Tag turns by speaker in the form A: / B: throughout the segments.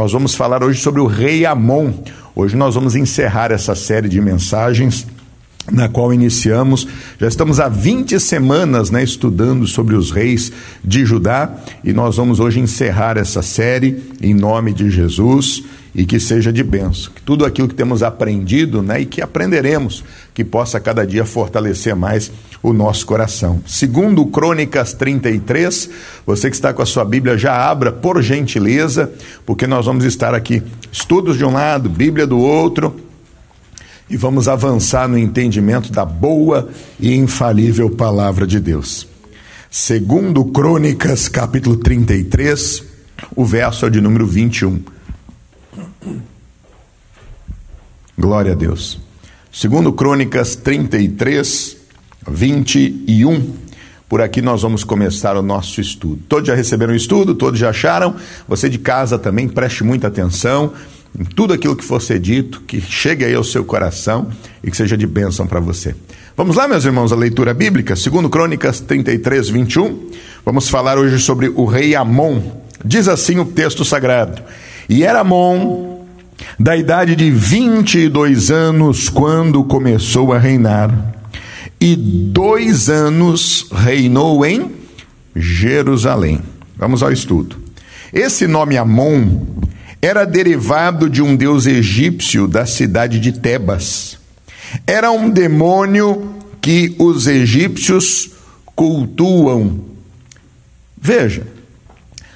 A: Nós vamos falar hoje sobre o rei Amon. Hoje nós vamos encerrar essa série de mensagens na qual iniciamos. Já estamos há 20 semanas né, estudando sobre os reis de Judá e nós vamos hoje encerrar essa série em nome de Jesus e que seja de benção. Que tudo aquilo que temos aprendido né, e que aprenderemos, que possa cada dia fortalecer mais o nosso coração. Segundo Crônicas 33, você que está com a sua Bíblia, já abra por gentileza, porque nós vamos estar aqui, estudos de um lado, Bíblia do outro, e vamos avançar no entendimento da boa e infalível palavra de Deus. Segundo Crônicas, capítulo 33, o verso é de número 21. Glória a Deus. Segundo Crônicas 33, 21. Por aqui nós vamos começar o nosso estudo. Todos já receberam o estudo? Todos já acharam? Você de casa também preste muita atenção em tudo aquilo que for ser dito, que chegue aí ao seu coração e que seja de bênção para você. Vamos lá, meus irmãos, a leitura bíblica, segundo Crônicas 33, 21. Vamos falar hoje sobre o rei Amon. Diz assim o texto sagrado: E era Amon da idade de 22 anos quando começou a reinar, e dois anos reinou em Jerusalém. Vamos ao estudo. Esse nome Amon era derivado de um deus egípcio da cidade de Tebas. Era um demônio que os egípcios cultuam. Veja,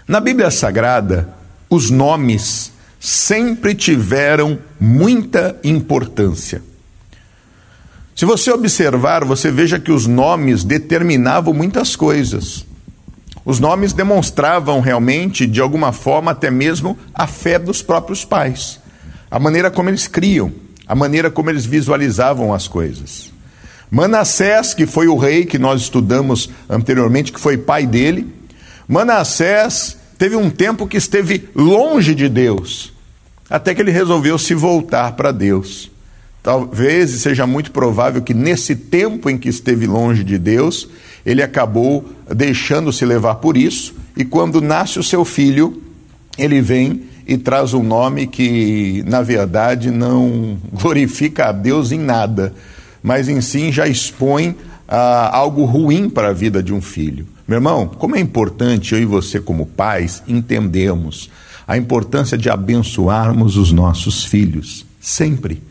A: na Bíblia Sagrada, os nomes sempre tiveram muita importância. Se você observar, você veja que os nomes determinavam muitas coisas. Os nomes demonstravam realmente, de alguma forma, até mesmo a fé dos próprios pais, a maneira como eles criam, a maneira como eles visualizavam as coisas. Manassés, que foi o rei que nós estudamos anteriormente, que foi pai dele, Manassés teve um tempo que esteve longe de Deus, até que ele resolveu se voltar para Deus. Talvez seja muito provável que nesse tempo em que esteve longe de Deus, ele acabou deixando-se levar por isso, e quando nasce o seu filho, ele vem e traz um nome que, na verdade, não glorifica a Deus em nada, mas em si já expõe ah, algo ruim para a vida de um filho. Meu irmão, como é importante eu e você, como pais, entendemos a importância de abençoarmos os nossos filhos, sempre.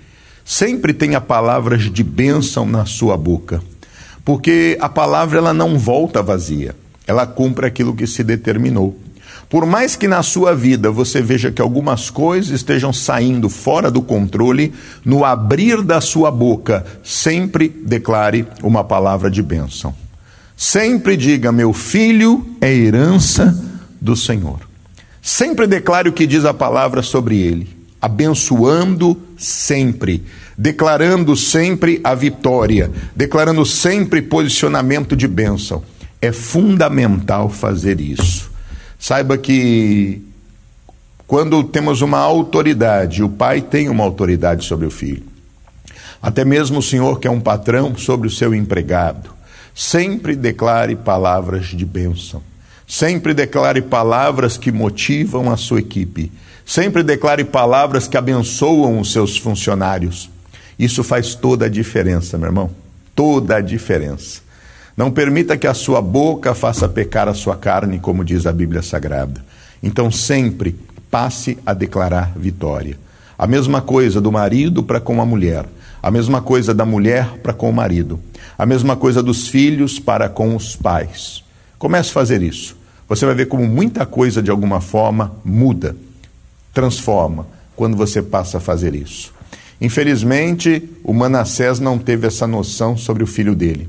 A: Sempre tenha palavras de bênção na sua boca porque a palavra ela não volta vazia, ela cumpre aquilo que se determinou. Por mais que na sua vida você veja que algumas coisas estejam saindo fora do controle, no abrir da sua boca, sempre declare uma palavra de bênção. Sempre diga: Meu filho é herança do Senhor. Sempre declare o que diz a palavra sobre ele, abençoando sempre declarando sempre a vitória, declarando sempre posicionamento de bênção. É fundamental fazer isso. Saiba que quando temos uma autoridade, o pai tem uma autoridade sobre o filho. Até mesmo o senhor que é um patrão sobre o seu empregado, sempre declare palavras de bênção. Sempre declare palavras que motivam a sua equipe. Sempre declare palavras que abençoam os seus funcionários. Isso faz toda a diferença, meu irmão. Toda a diferença. Não permita que a sua boca faça pecar a sua carne, como diz a Bíblia Sagrada. Então, sempre passe a declarar vitória. A mesma coisa do marido para com a mulher, a mesma coisa da mulher para com o marido, a mesma coisa dos filhos para com os pais. Comece a fazer isso. Você vai ver como muita coisa, de alguma forma, muda, transforma, quando você passa a fazer isso. Infelizmente, o Manassés não teve essa noção sobre o filho dele.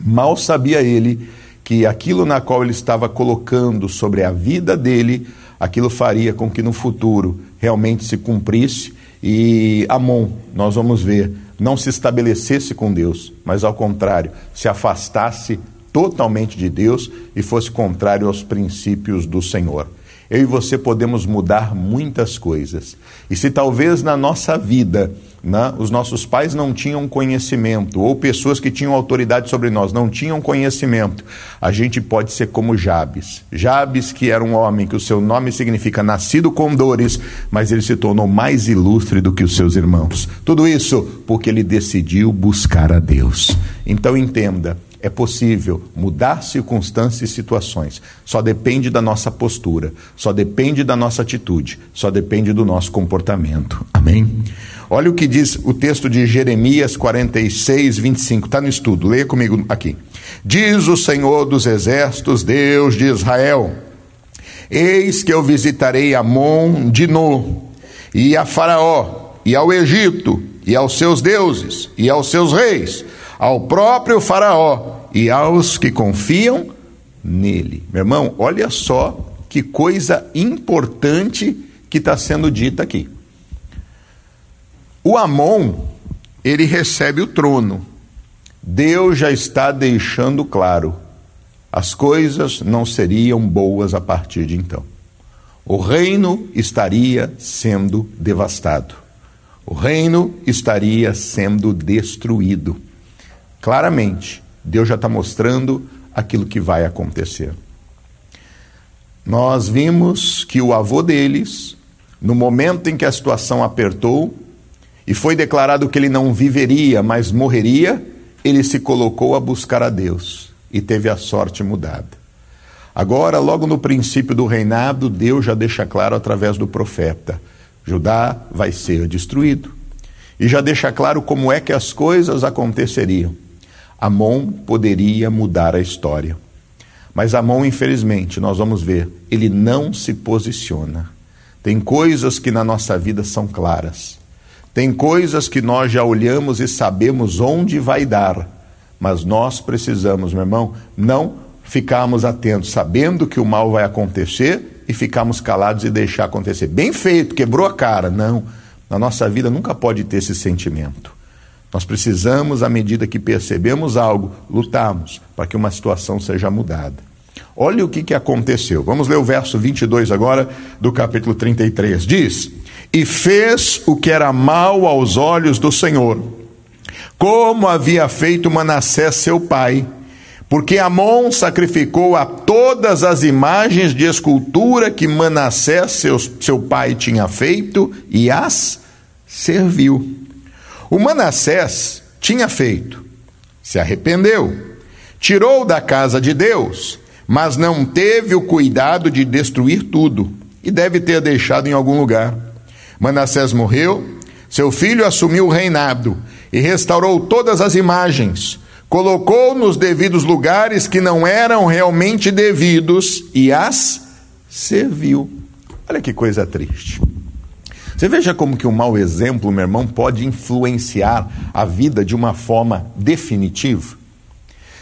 A: Mal sabia ele que aquilo na qual ele estava colocando sobre a vida dele, aquilo faria com que no futuro realmente se cumprisse e Amon, nós vamos ver, não se estabelecesse com Deus, mas ao contrário, se afastasse totalmente de Deus e fosse contrário aos princípios do Senhor. eu e você podemos mudar muitas coisas. E se talvez na nossa vida né, os nossos pais não tinham conhecimento, ou pessoas que tinham autoridade sobre nós não tinham conhecimento, a gente pode ser como Jabes. Jabes, que era um homem que o seu nome significa nascido com dores, mas ele se tornou mais ilustre do que os seus irmãos. Tudo isso porque ele decidiu buscar a Deus. Então entenda é possível mudar circunstâncias e situações. Só depende da nossa postura, só depende da nossa atitude, só depende do nosso comportamento. Amém? Olha o que diz o texto de Jeremias 46, 25. Está no estudo, leia comigo aqui. Diz o Senhor dos Exércitos, Deus de Israel: Eis que eu visitarei Amon de No, e a Faraó, e ao Egito, e aos seus deuses, e aos seus reis ao próprio Faraó e aos que confiam nele. Meu irmão, olha só que coisa importante que está sendo dita aqui. O Amon, ele recebe o trono. Deus já está deixando claro: as coisas não seriam boas a partir de então. O reino estaria sendo devastado. O reino estaria sendo destruído. Claramente, Deus já está mostrando aquilo que vai acontecer. Nós vimos que o avô deles, no momento em que a situação apertou e foi declarado que ele não viveria, mas morreria, ele se colocou a buscar a Deus e teve a sorte mudada. Agora, logo no princípio do reinado, Deus já deixa claro através do profeta: Judá vai ser destruído. E já deixa claro como é que as coisas aconteceriam. Amon poderia mudar a história. Mas Amon, infelizmente, nós vamos ver, ele não se posiciona. Tem coisas que na nossa vida são claras. Tem coisas que nós já olhamos e sabemos onde vai dar. Mas nós precisamos, meu irmão, não ficarmos atentos, sabendo que o mal vai acontecer e ficarmos calados e deixar acontecer. Bem feito, quebrou a cara. Não. Na nossa vida nunca pode ter esse sentimento. Nós precisamos, à medida que percebemos algo, lutarmos para que uma situação seja mudada. Olha o que, que aconteceu. Vamos ler o verso 22 agora do capítulo 33. Diz: E fez o que era mal aos olhos do Senhor, como havia feito Manassés seu pai, porque Amon sacrificou a todas as imagens de escultura que Manassés seu, seu pai tinha feito e as serviu. O Manassés tinha feito, se arrependeu, tirou da casa de Deus, mas não teve o cuidado de destruir tudo e deve ter deixado em algum lugar. Manassés morreu, seu filho assumiu o reinado e restaurou todas as imagens, colocou nos devidos lugares que não eram realmente devidos e as serviu. Olha que coisa triste. Você veja como que um mau exemplo, meu irmão, pode influenciar a vida de uma forma definitiva.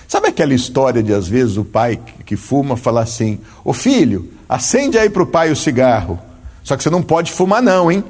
A: Sabe aquela história de às vezes o pai que fuma falar assim: "Ô filho, acende aí para o pai o cigarro. Só que você não pode fumar não, hein?"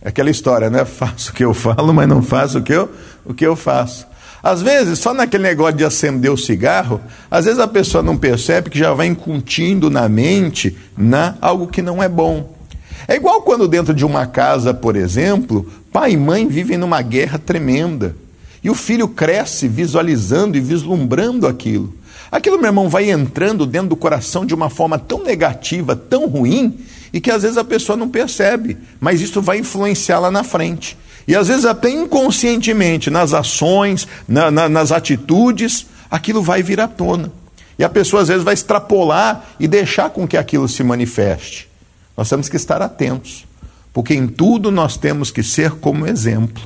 A: É aquela história, né? Faço o que eu falo, mas não faço o que eu, o que eu faço. Às vezes, só naquele negócio de acender o cigarro, às vezes a pessoa não percebe que já vai incutindo na mente na, algo que não é bom. É igual quando dentro de uma casa, por exemplo, pai e mãe vivem numa guerra tremenda. E o filho cresce visualizando e vislumbrando aquilo. Aquilo, meu irmão, vai entrando dentro do coração de uma forma tão negativa, tão ruim, e que às vezes a pessoa não percebe, mas isso vai influenciar lá na frente. E às vezes até inconscientemente, nas ações, na, na, nas atitudes, aquilo vai vir à tona. E a pessoa às vezes vai extrapolar e deixar com que aquilo se manifeste. Nós temos que estar atentos, porque em tudo nós temos que ser como exemplo.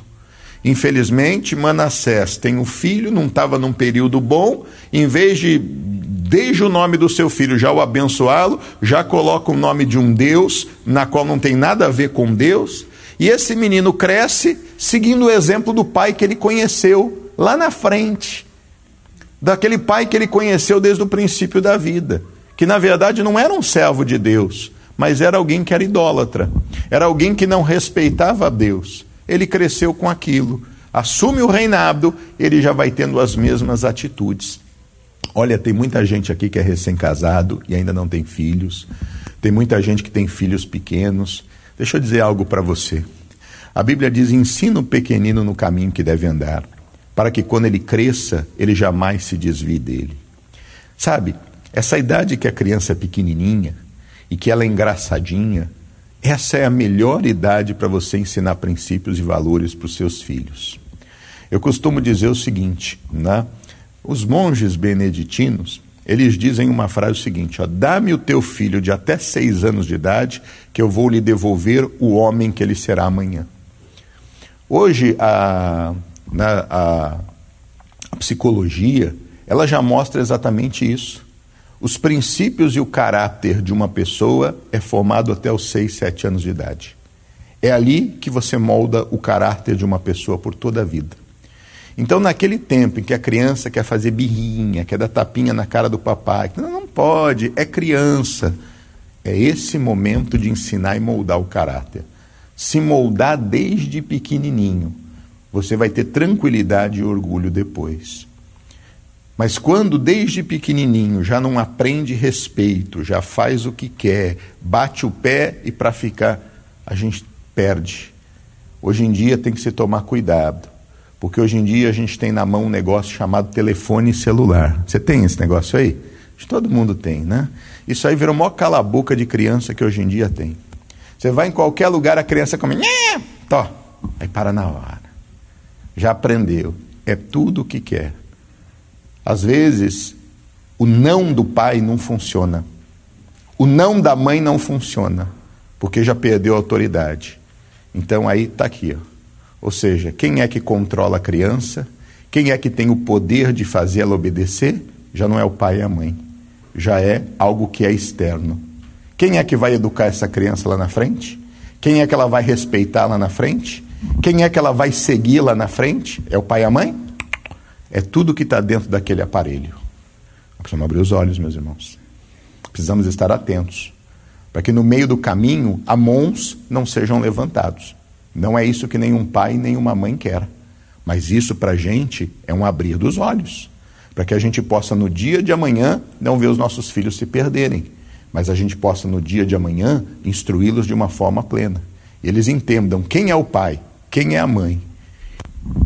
A: Infelizmente, Manassés tem um filho, não estava num período bom, em vez de, desde o nome do seu filho, já o abençoá-lo, já coloca o nome de um Deus, na qual não tem nada a ver com Deus, e esse menino cresce seguindo o exemplo do pai que ele conheceu lá na frente, daquele pai que ele conheceu desde o princípio da vida, que na verdade não era um servo de Deus, mas era alguém que era idólatra, era alguém que não respeitava a Deus. Ele cresceu com aquilo, assume o reinado, ele já vai tendo as mesmas atitudes. Olha, tem muita gente aqui que é recém-casado e ainda não tem filhos. Tem muita gente que tem filhos pequenos. Deixa eu dizer algo para você. A Bíblia diz: ensina o pequenino no caminho que deve andar, para que quando ele cresça, ele jamais se desvie dele. Sabe, essa idade que a criança é pequenininha e que ela é engraçadinha, essa é a melhor idade para você ensinar princípios e valores para os seus filhos. Eu costumo dizer o seguinte, né? Os monges beneditinos, eles dizem uma frase seguinte: dá-me o teu filho de até seis anos de idade, que eu vou lhe devolver o homem que ele será amanhã. Hoje a, né, a, a psicologia ela já mostra exatamente isso. Os princípios e o caráter de uma pessoa é formado até os 6, 7 anos de idade. É ali que você molda o caráter de uma pessoa por toda a vida. Então, naquele tempo em que a criança quer fazer birrinha, quer dar tapinha na cara do papai, não, pode, é criança. É esse momento de ensinar e moldar o caráter. Se moldar desde pequenininho, você vai ter tranquilidade e orgulho depois. Mas quando desde pequenininho já não aprende respeito, já faz o que quer, bate o pé e para ficar, a gente perde. Hoje em dia tem que se tomar cuidado. Porque hoje em dia a gente tem na mão um negócio chamado telefone celular. Você tem esse negócio aí? Todo mundo tem, né? Isso aí virou maior cala-boca de criança que hoje em dia tem. Você vai em qualquer lugar, a criança come, Tó, aí para na hora. Já aprendeu. É tudo o que quer. Às vezes, o não do pai não funciona. O não da mãe não funciona, porque já perdeu a autoridade. Então aí está aqui, ó. Ou seja, quem é que controla a criança? Quem é que tem o poder de fazer ela obedecer? Já não é o pai e a mãe. Já é algo que é externo. Quem é que vai educar essa criança lá na frente? Quem é que ela vai respeitar lá na frente? Quem é que ela vai seguir lá na frente? É o pai e a mãe? É tudo que está dentro daquele aparelho. Precisamos abrir os olhos, meus irmãos. Precisamos estar atentos para que no meio do caminho amons não sejam levantados. Não é isso que nenhum pai nem uma mãe quer. Mas isso para a gente é um abrir dos olhos. Para que a gente possa, no dia de amanhã, não ver os nossos filhos se perderem. Mas a gente possa, no dia de amanhã, instruí-los de uma forma plena. Eles entendam quem é o pai, quem é a mãe.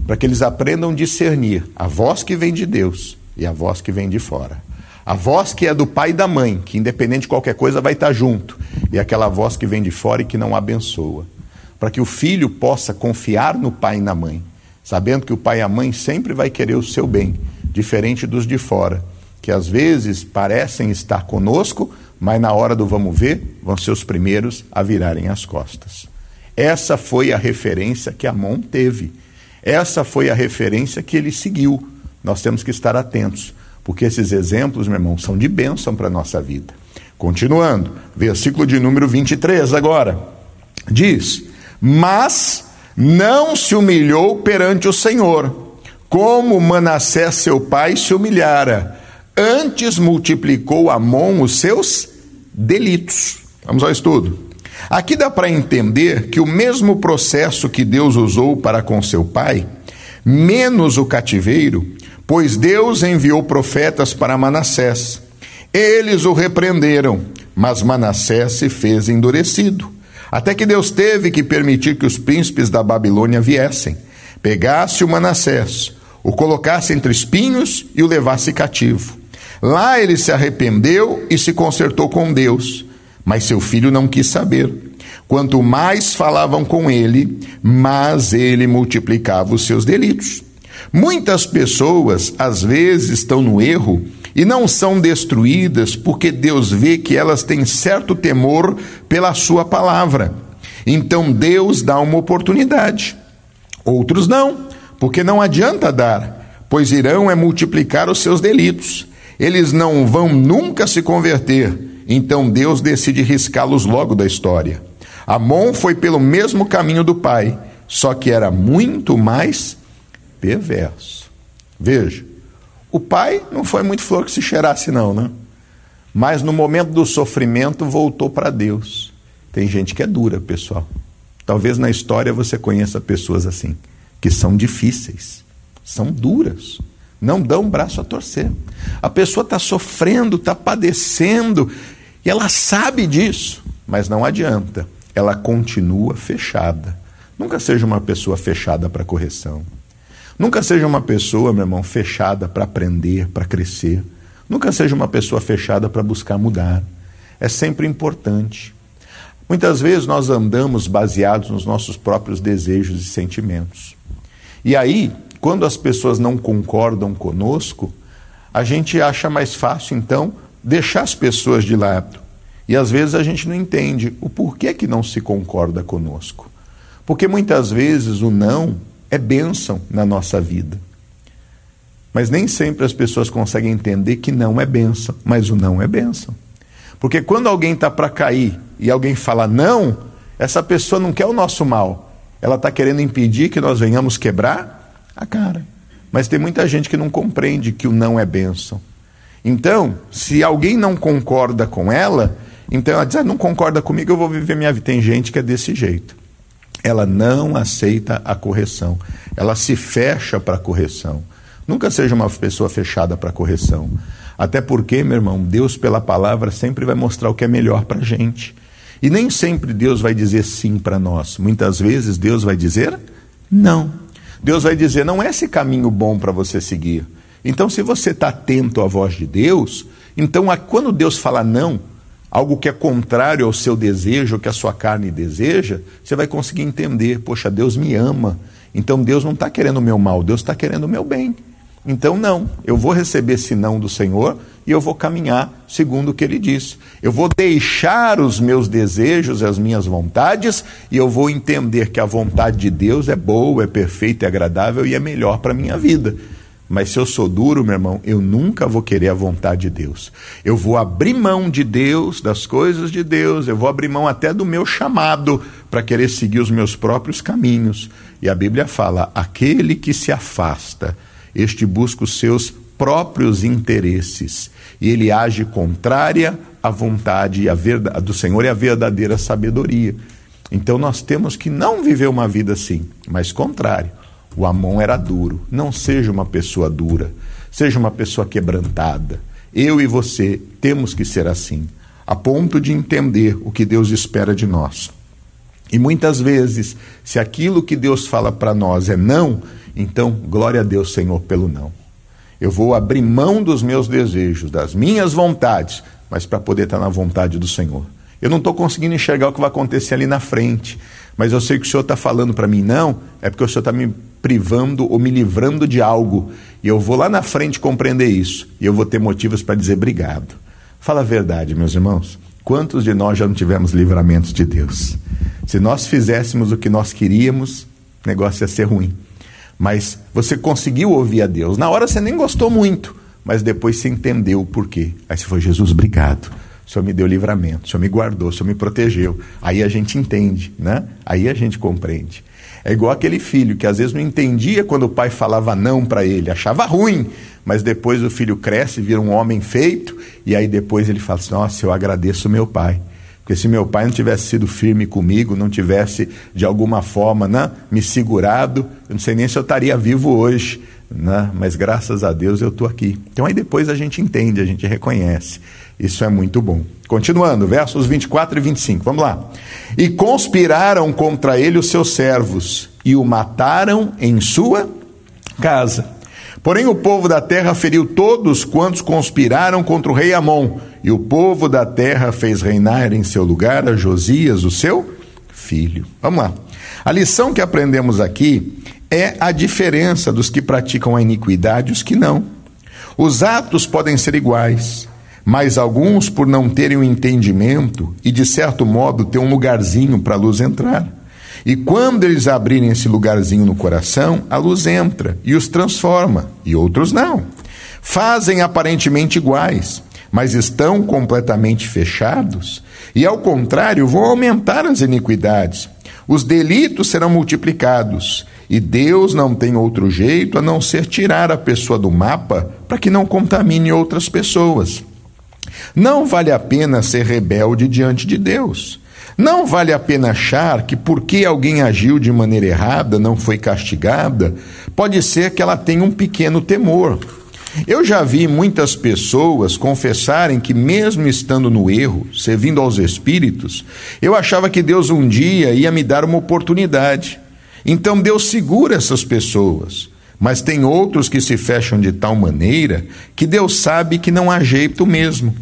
A: Para que eles aprendam a discernir a voz que vem de Deus e a voz que vem de fora. A voz que é do pai e da mãe, que independente de qualquer coisa vai estar junto, e aquela voz que vem de fora e que não abençoa para que o filho possa confiar no pai e na mãe, sabendo que o pai e a mãe sempre vai querer o seu bem, diferente dos de fora, que às vezes parecem estar conosco, mas na hora do vamos ver, vão ser os primeiros a virarem as costas. Essa foi a referência que Amon teve. Essa foi a referência que ele seguiu. Nós temos que estar atentos, porque esses exemplos, meu irmão, são de bênção para a nossa vida. Continuando, versículo de número 23 agora. Diz: mas não se humilhou perante o Senhor, como Manassés seu pai se humilhara. Antes multiplicou Amon os seus delitos. Vamos ao estudo. Aqui dá para entender que o mesmo processo que Deus usou para com seu pai, menos o cativeiro, pois Deus enviou profetas para Manassés. Eles o repreenderam, mas Manassés se fez endurecido. Até que Deus teve que permitir que os príncipes da Babilônia viessem, pegasse o Manassés, o colocasse entre espinhos e o levasse cativo. Lá ele se arrependeu e se consertou com Deus, mas seu filho não quis saber. Quanto mais falavam com ele, mais ele multiplicava os seus delitos. Muitas pessoas, às vezes, estão no erro e não são destruídas porque Deus vê que elas têm certo temor pela Sua palavra. Então Deus dá uma oportunidade. Outros não, porque não adianta dar, pois irão é multiplicar os seus delitos. Eles não vão nunca se converter, então Deus decide riscá-los logo da história. Amon foi pelo mesmo caminho do pai, só que era muito mais perverso. Veja, o pai não foi muito flor que se cheirasse, não, né? Mas no momento do sofrimento voltou para Deus. Tem gente que é dura, pessoal. Talvez na história você conheça pessoas assim, que são difíceis, são duras, não dão um braço a torcer. A pessoa está sofrendo, está padecendo, E ela sabe disso, mas não adianta. Ela continua fechada. Nunca seja uma pessoa fechada para correção. Nunca seja uma pessoa, meu irmão, fechada para aprender, para crescer. Nunca seja uma pessoa fechada para buscar mudar. É sempre importante. Muitas vezes nós andamos baseados nos nossos próprios desejos e sentimentos. E aí, quando as pessoas não concordam conosco, a gente acha mais fácil, então, deixar as pessoas de lado. E às vezes a gente não entende o porquê que não se concorda conosco. Porque muitas vezes o não é bênção na nossa vida. Mas nem sempre as pessoas conseguem entender que não é bênção, mas o não é bênção. Porque quando alguém está para cair e alguém fala não, essa pessoa não quer o nosso mal. Ela está querendo impedir que nós venhamos quebrar a cara. Mas tem muita gente que não compreende que o não é bênção. Então, se alguém não concorda com ela, então ela diz: ah, não concorda comigo, eu vou viver minha vida. Tem gente que é desse jeito. Ela não aceita a correção. Ela se fecha para a correção. Nunca seja uma pessoa fechada para a correção. Até porque, meu irmão, Deus, pela palavra, sempre vai mostrar o que é melhor para a gente. E nem sempre Deus vai dizer sim para nós. Muitas vezes Deus vai dizer não. Deus vai dizer: não é esse caminho bom para você seguir. Então, se você está atento à voz de Deus, então quando Deus fala não, algo que é contrário ao seu desejo, que a sua carne deseja, você vai conseguir entender: poxa, Deus me ama. Então Deus não está querendo o meu mal, Deus está querendo o meu bem. Então, não, eu vou receber esse não do Senhor e eu vou caminhar segundo o que ele diz. Eu vou deixar os meus desejos as minhas vontades e eu vou entender que a vontade de Deus é boa, é perfeita, é agradável e é melhor para a minha vida. Mas se eu sou duro, meu irmão, eu nunca vou querer a vontade de Deus. Eu vou abrir mão de Deus, das coisas de Deus, eu vou abrir mão até do meu chamado para querer seguir os meus próprios caminhos. E a Bíblia fala: aquele que se afasta este busca os seus próprios interesses e ele age contrária à vontade do Senhor e à verdadeira sabedoria. Então nós temos que não viver uma vida assim, mas contrário. O Amon era duro. Não seja uma pessoa dura, seja uma pessoa quebrantada. Eu e você temos que ser assim, a ponto de entender o que Deus espera de nós. E muitas vezes, se aquilo que Deus fala para nós é não, então, glória a Deus, Senhor, pelo não. Eu vou abrir mão dos meus desejos, das minhas vontades, mas para poder estar na vontade do Senhor. Eu não estou conseguindo enxergar o que vai acontecer ali na frente, mas eu sei que o Senhor está falando para mim não, é porque o Senhor está me privando ou me livrando de algo, e eu vou lá na frente compreender isso, e eu vou ter motivos para dizer obrigado. Fala a verdade, meus irmãos. Quantos de nós já não tivemos livramentos de Deus? Se nós fizéssemos o que nós queríamos, o negócio ia ser ruim mas você conseguiu ouvir a Deus. Na hora você nem gostou muito, mas depois você entendeu o porquê. Aí você foi, Jesus, obrigado. O Senhor me deu livramento, o Senhor me guardou, o Senhor me protegeu. Aí a gente entende, né? Aí a gente compreende. É igual aquele filho que às vezes não entendia quando o pai falava não para ele, achava ruim, mas depois o filho cresce, vira um homem feito, e aí depois ele fala assim: Nossa, eu agradeço meu pai. Porque se meu pai não tivesse sido firme comigo, não tivesse de alguma forma né, me segurado, eu não sei nem se eu estaria vivo hoje. Né? Mas graças a Deus eu estou aqui. Então aí depois a gente entende, a gente reconhece. Isso é muito bom. Continuando, versos 24 e 25, vamos lá. E conspiraram contra ele os seus servos e o mataram em sua casa. Porém, o povo da terra feriu todos quantos conspiraram contra o rei Amon, e o povo da terra fez reinar em seu lugar a Josias, o seu filho. Vamos lá. A lição que aprendemos aqui é a diferença dos que praticam a iniquidade e os que não. Os atos podem ser iguais, mas alguns, por não terem o entendimento e, de certo modo, ter um lugarzinho para a luz entrar e quando eles abrirem esse lugarzinho no coração, a luz entra e os transforma, e outros não. Fazem aparentemente iguais, mas estão completamente fechados, e ao contrário, vão aumentar as iniquidades. Os delitos serão multiplicados, e Deus não tem outro jeito a não ser tirar a pessoa do mapa para que não contamine outras pessoas. Não vale a pena ser rebelde diante de Deus. Não vale a pena achar que porque alguém agiu de maneira errada, não foi castigada, pode ser que ela tenha um pequeno temor. Eu já vi muitas pessoas confessarem que, mesmo estando no erro, servindo aos espíritos, eu achava que Deus um dia ia me dar uma oportunidade. Então Deus segura essas pessoas. Mas tem outros que se fecham de tal maneira que Deus sabe que não há jeito mesmo.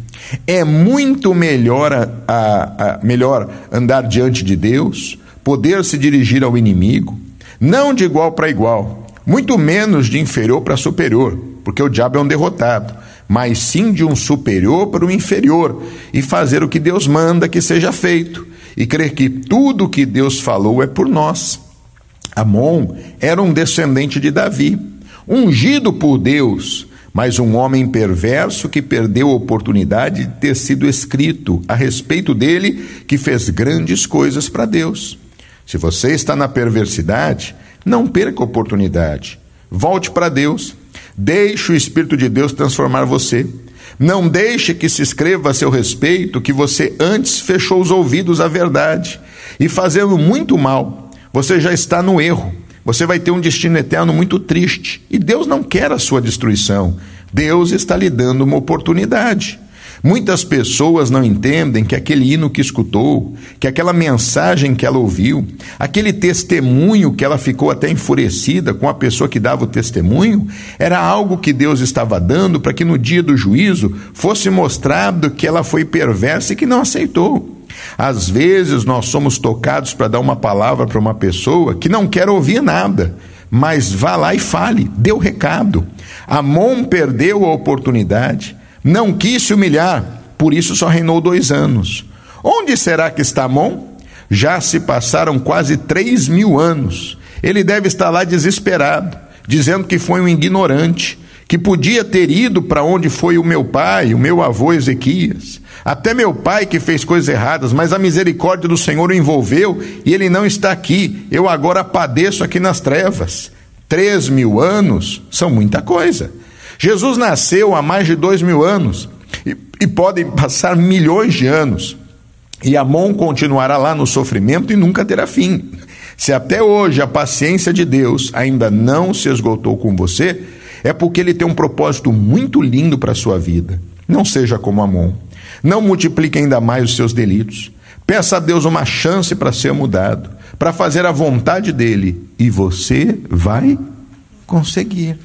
A: É muito melhor, a, a, a, melhor andar diante de Deus, poder se dirigir ao inimigo, não de igual para igual, muito menos de inferior para superior, porque o diabo é um derrotado, mas sim de um superior para um inferior, e fazer o que Deus manda que seja feito, e crer que tudo o que Deus falou é por nós. Amon era um descendente de Davi, ungido por Deus, mas um homem perverso que perdeu a oportunidade de ter sido escrito a respeito dele, que fez grandes coisas para Deus. Se você está na perversidade, não perca a oportunidade. Volte para Deus. Deixe o Espírito de Deus transformar você. Não deixe que se escreva a seu respeito que você antes fechou os ouvidos à verdade e fazendo muito mal. Você já está no erro. Você vai ter um destino eterno muito triste. E Deus não quer a sua destruição. Deus está lhe dando uma oportunidade. Muitas pessoas não entendem que aquele hino que escutou, que aquela mensagem que ela ouviu, aquele testemunho que ela ficou até enfurecida com a pessoa que dava o testemunho, era algo que Deus estava dando para que no dia do juízo fosse mostrado que ela foi perversa e que não aceitou. Às vezes nós somos tocados para dar uma palavra para uma pessoa que não quer ouvir nada, mas vá lá e fale, dê o recado. Amon perdeu a oportunidade, não quis se humilhar, por isso só reinou dois anos. Onde será que está Amon? Já se passaram quase três mil anos. Ele deve estar lá desesperado, dizendo que foi um ignorante, que podia ter ido para onde foi o meu pai, o meu avô Ezequias. Até meu pai que fez coisas erradas, mas a misericórdia do Senhor o envolveu e ele não está aqui. Eu agora padeço aqui nas trevas. Três mil anos são muita coisa. Jesus nasceu há mais de dois mil anos e, e podem passar milhões de anos. E Amon continuará lá no sofrimento e nunca terá fim. Se até hoje a paciência de Deus ainda não se esgotou com você, é porque ele tem um propósito muito lindo para a sua vida. Não seja como Amon. Não multiplique ainda mais os seus delitos. Peça a Deus uma chance para ser mudado, para fazer a vontade dele, e você vai conseguir.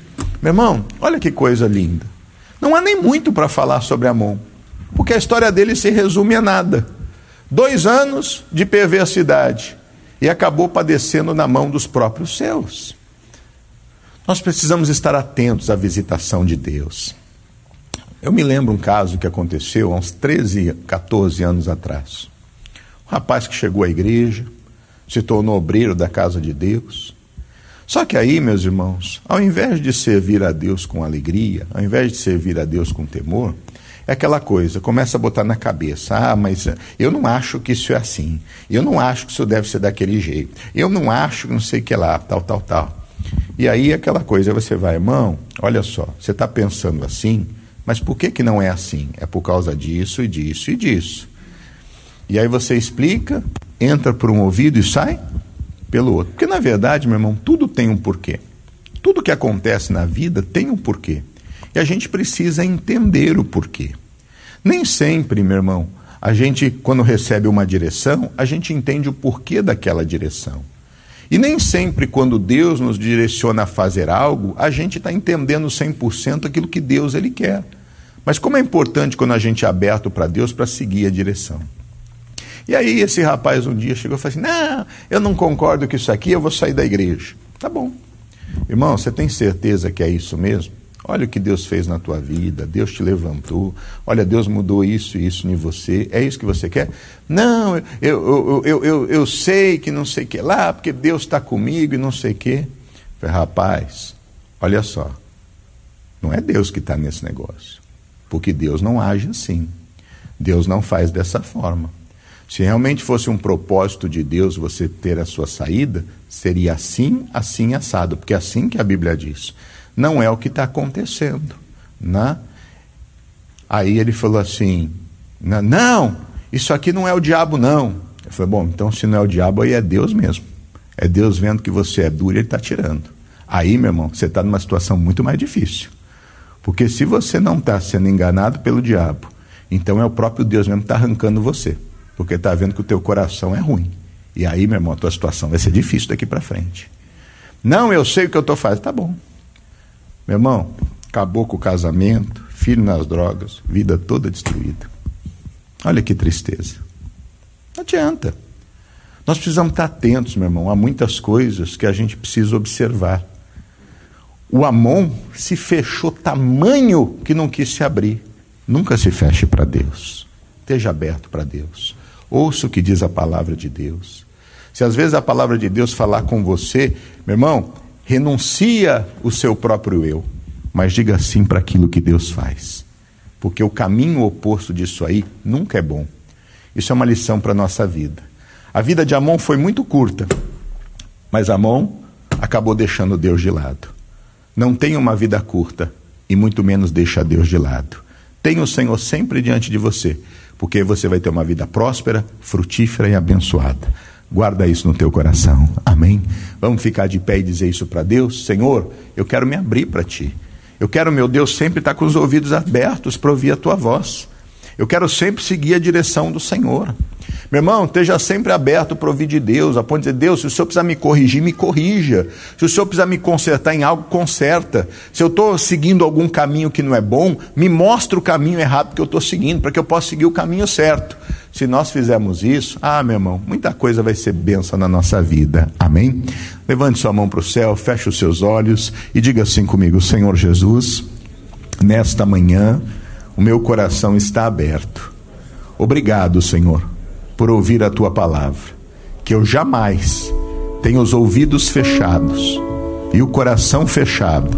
A: Meu irmão, olha que coisa linda. Não há nem muito para falar sobre Amon, porque a história dele se resume a nada. Dois anos de perversidade e acabou padecendo na mão dos próprios seus. Nós precisamos estar atentos à visitação de Deus. Eu me lembro um caso que aconteceu há uns 13, 14 anos atrás. Um rapaz que chegou à igreja, se tornou obreiro da casa de Deus. Só que aí, meus irmãos, ao invés de servir a Deus com alegria, ao invés de servir a Deus com temor, é aquela coisa, começa a botar na cabeça: ah, mas eu não acho que isso é assim, eu não acho que isso deve ser daquele jeito, eu não acho que não sei o que lá, tal, tal, tal. E aí aquela coisa, você vai, irmão, olha só, você está pensando assim, mas por que, que não é assim? É por causa disso e disso e disso. E aí você explica, entra por um ouvido e sai pelo outro. Porque na verdade, meu irmão, tudo tem um porquê. Tudo que acontece na vida tem um porquê. E a gente precisa entender o porquê. Nem sempre, meu irmão, a gente, quando recebe uma direção, a gente entende o porquê daquela direção. E nem sempre, quando Deus nos direciona a fazer algo, a gente está entendendo 100% aquilo que Deus ele quer. Mas como é importante quando a gente é aberto para Deus para seguir a direção. E aí esse rapaz um dia chegou e falou assim: Não, eu não concordo com isso aqui, eu vou sair da igreja. Tá bom. Irmão, você tem certeza que é isso mesmo? Olha o que Deus fez na tua vida, Deus te levantou, olha, Deus mudou isso e isso em você, é isso que você quer? Não, eu, eu, eu, eu, eu sei que não sei o que lá, porque Deus está comigo e não sei o que. Rapaz, olha só, não é Deus que está nesse negócio, porque Deus não age assim, Deus não faz dessa forma. Se realmente fosse um propósito de Deus você ter a sua saída, seria assim, assim, assado, porque é assim que a Bíblia diz não é o que está acontecendo. Né? Aí ele falou assim: não, isso aqui não é o diabo, não. Eu falei: bom, então se não é o diabo, aí é Deus mesmo. É Deus vendo que você é duro e ele está tirando. Aí, meu irmão, você está numa situação muito mais difícil. Porque se você não está sendo enganado pelo diabo, então é o próprio Deus mesmo que está arrancando você. Porque está vendo que o teu coração é ruim. E aí, meu irmão, a tua situação vai ser difícil daqui para frente. Não, eu sei o que eu estou fazendo. Tá bom. Meu irmão, acabou com o casamento, filho nas drogas, vida toda destruída. Olha que tristeza. Não adianta. Nós precisamos estar atentos, meu irmão, a muitas coisas que a gente precisa observar. O Amon se fechou tamanho que não quis se abrir. Nunca se feche para Deus. Esteja aberto para Deus. Ouça o que diz a palavra de Deus. Se às vezes a palavra de Deus falar com você, meu irmão, renuncia o seu próprio eu, mas diga sim para aquilo que Deus faz. Porque o caminho oposto disso aí nunca é bom. Isso é uma lição para a nossa vida. A vida de Amon foi muito curta, mas Amon acabou deixando Deus de lado. Não tenha uma vida curta e muito menos deixa Deus de lado. Tenha o Senhor sempre diante de você, porque você vai ter uma vida próspera, frutífera e abençoada. Guarda isso no teu coração. Amém. Vamos ficar de pé e dizer isso para Deus? Senhor, eu quero me abrir para ti. Eu quero, meu Deus, sempre estar com os ouvidos abertos para ouvir a tua voz. Eu quero sempre seguir a direção do Senhor. Meu irmão, esteja sempre aberto para ouvir de Deus, a ponto de dizer, Deus, se o Senhor precisar me corrigir, me corrija. Se o Senhor precisar me consertar em algo, conserta. Se eu estou seguindo algum caminho que não é bom, me mostra o caminho errado que eu estou seguindo, para que eu possa seguir o caminho certo. Se nós fizermos isso, ah, meu irmão, muita coisa vai ser benção na nossa vida. Amém? Levante sua mão para o céu, feche os seus olhos e diga assim comigo, Senhor Jesus, nesta manhã o meu coração está aberto. Obrigado, Senhor por ouvir a tua palavra, que eu jamais tenha os ouvidos fechados e o coração fechado,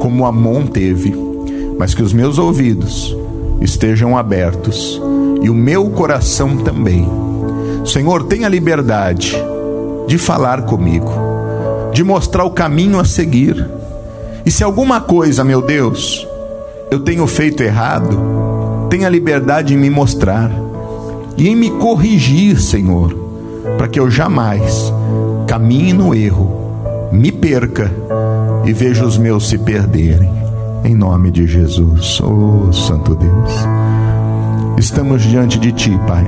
A: como Amon teve, mas que os meus ouvidos estejam abertos e o meu coração também. Senhor, tenha liberdade de falar comigo, de mostrar o caminho a seguir. E se alguma coisa, meu Deus, eu tenho feito errado, tenha liberdade em me mostrar e em me corrigir, Senhor, para que eu jamais caminhe no erro, me perca e veja os meus se perderem. Em nome de Jesus, oh Santo Deus, estamos diante de Ti, Pai.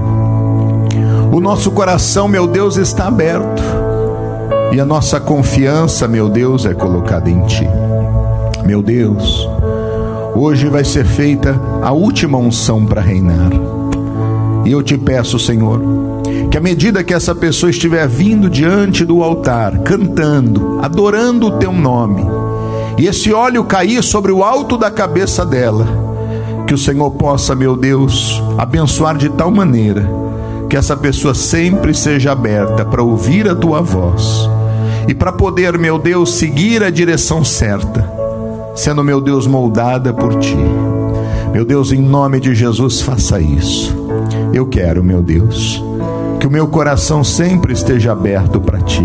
A: O nosso coração, meu Deus, está aberto e a nossa confiança, meu Deus, é colocada em Ti. Meu Deus, hoje vai ser feita a última unção para reinar. E eu te peço, Senhor, que à medida que essa pessoa estiver vindo diante do altar, cantando, adorando o teu nome, e esse óleo cair sobre o alto da cabeça dela, que o Senhor possa, meu Deus, abençoar de tal maneira que essa pessoa sempre seja aberta para ouvir a tua voz e para poder, meu Deus, seguir a direção certa, sendo, meu Deus, moldada por ti. Meu Deus, em nome de Jesus, faça isso. Eu quero, meu Deus, que o meu coração sempre esteja aberto para ti.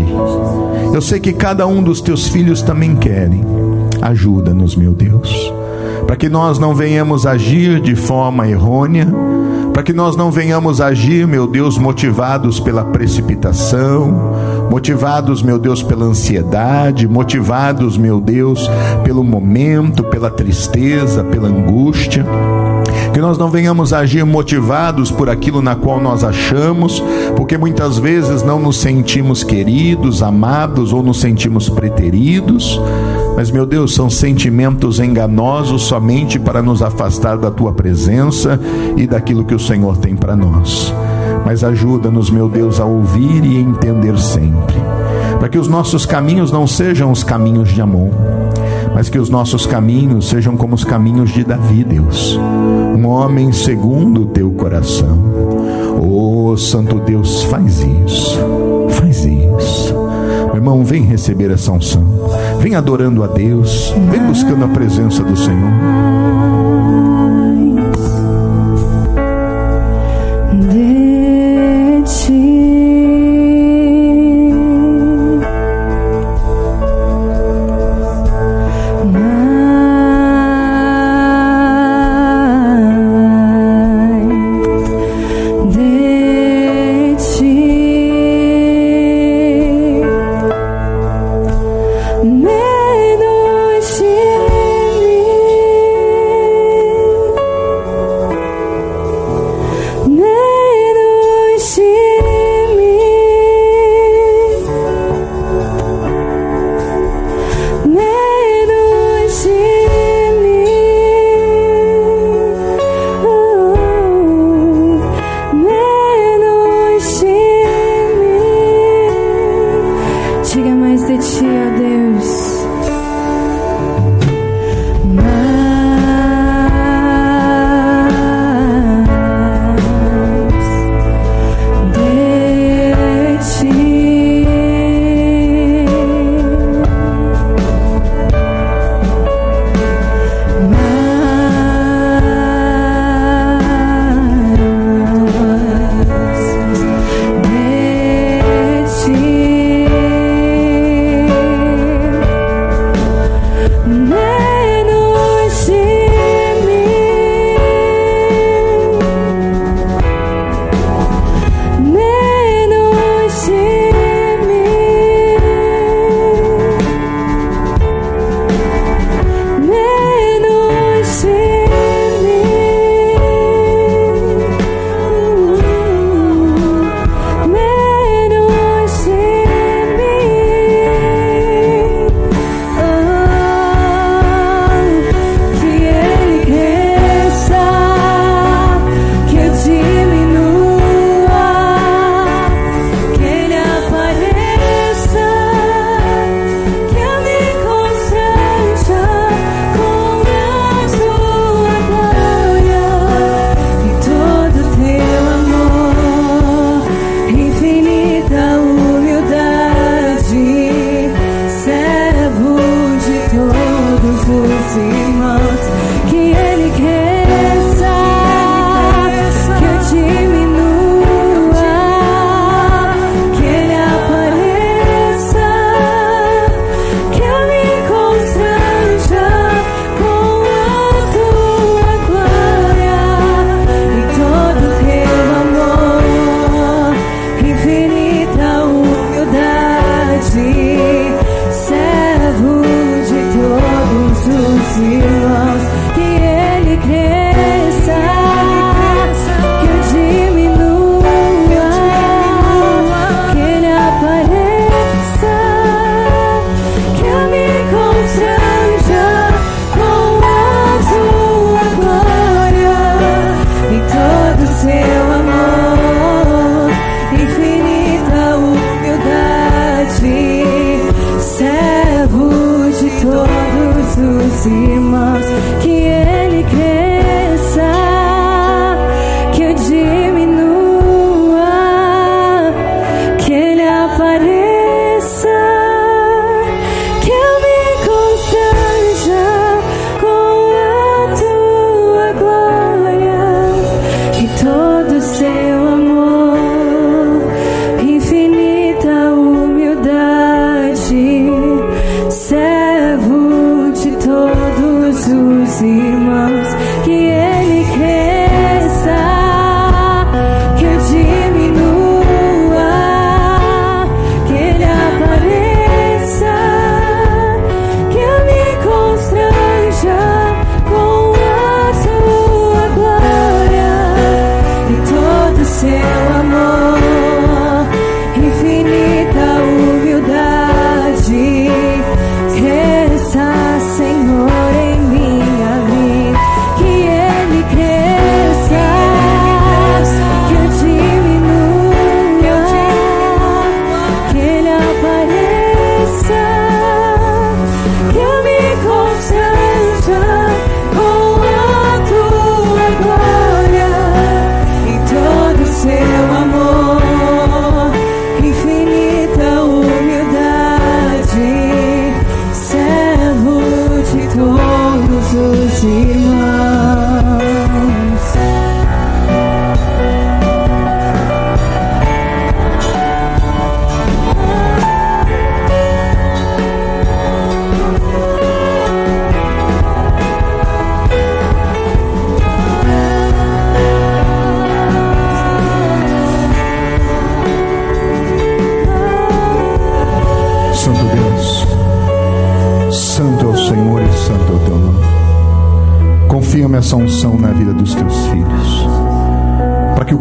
A: Eu sei que cada um dos teus filhos também querem. Ajuda-nos, meu Deus, para que nós não venhamos agir de forma errônea, para que nós não venhamos agir, meu Deus, motivados pela precipitação, motivados, meu Deus, pela ansiedade, motivados, meu Deus, pelo momento, pela tristeza, pela angústia que nós não venhamos agir motivados por aquilo na qual nós achamos, porque muitas vezes não nos sentimos queridos, amados ou nos sentimos preteridos, mas meu Deus, são sentimentos enganosos somente para nos afastar da tua presença e daquilo que o Senhor tem para nós. Mas ajuda-nos, meu Deus, a ouvir e entender sempre, para que os nossos caminhos não sejam os caminhos de amor mas que os nossos caminhos sejam como os caminhos de Davi, Deus, um homem segundo o teu coração. Oh, Santo Deus, faz isso, faz isso. Meu irmão, vem receber essa unção, vem adorando a Deus, vem buscando a presença do Senhor.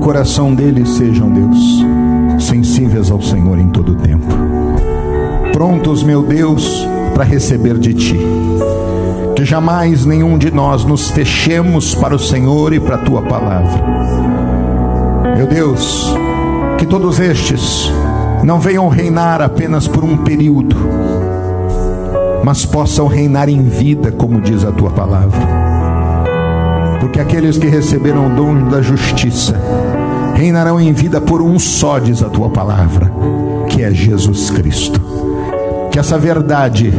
A: Coração deles sejam, Deus, sensíveis ao Senhor em todo o tempo. Prontos, meu Deus, para receber de Ti. Que jamais nenhum de nós nos fechemos para o Senhor e para a Tua palavra. Meu Deus, que todos estes não venham reinar apenas por um período, mas possam reinar em vida, como diz a tua palavra. Porque aqueles que receberam o dom da justiça reinarão em vida por um só, diz a tua palavra, que é Jesus Cristo. Que essa verdade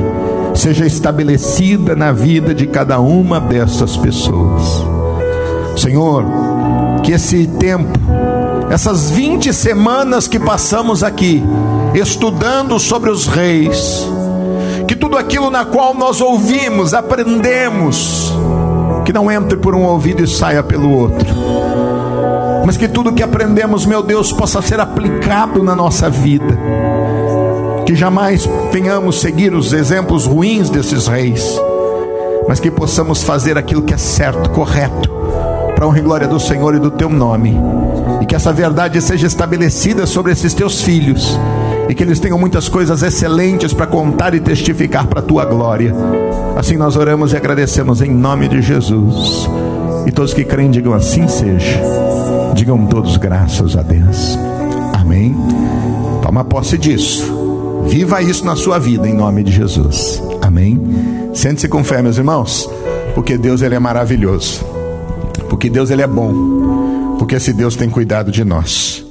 A: seja estabelecida na vida de cada uma dessas pessoas. Senhor, que esse tempo, essas 20 semanas que passamos aqui, estudando sobre os reis, que tudo aquilo na qual nós ouvimos, aprendemos, que não entre por um ouvido e saia pelo outro, mas que tudo que aprendemos, meu Deus, possa ser aplicado na nossa vida, que jamais venhamos seguir os exemplos ruins desses reis, mas que possamos fazer aquilo que é certo, correto, para a honra e glória do Senhor e do teu nome, e que essa verdade seja estabelecida sobre esses teus filhos e que eles tenham muitas coisas excelentes para contar e testificar para a tua glória. Assim nós oramos e agradecemos em nome de Jesus. E todos que creem digam assim seja. Digam todos graças a Deus. Amém. Toma posse disso. Viva isso na sua vida em nome de Jesus. Amém. Sente-se com fé, meus irmãos, porque Deus ele é maravilhoso. Porque Deus ele é bom. Porque esse Deus tem cuidado de nós.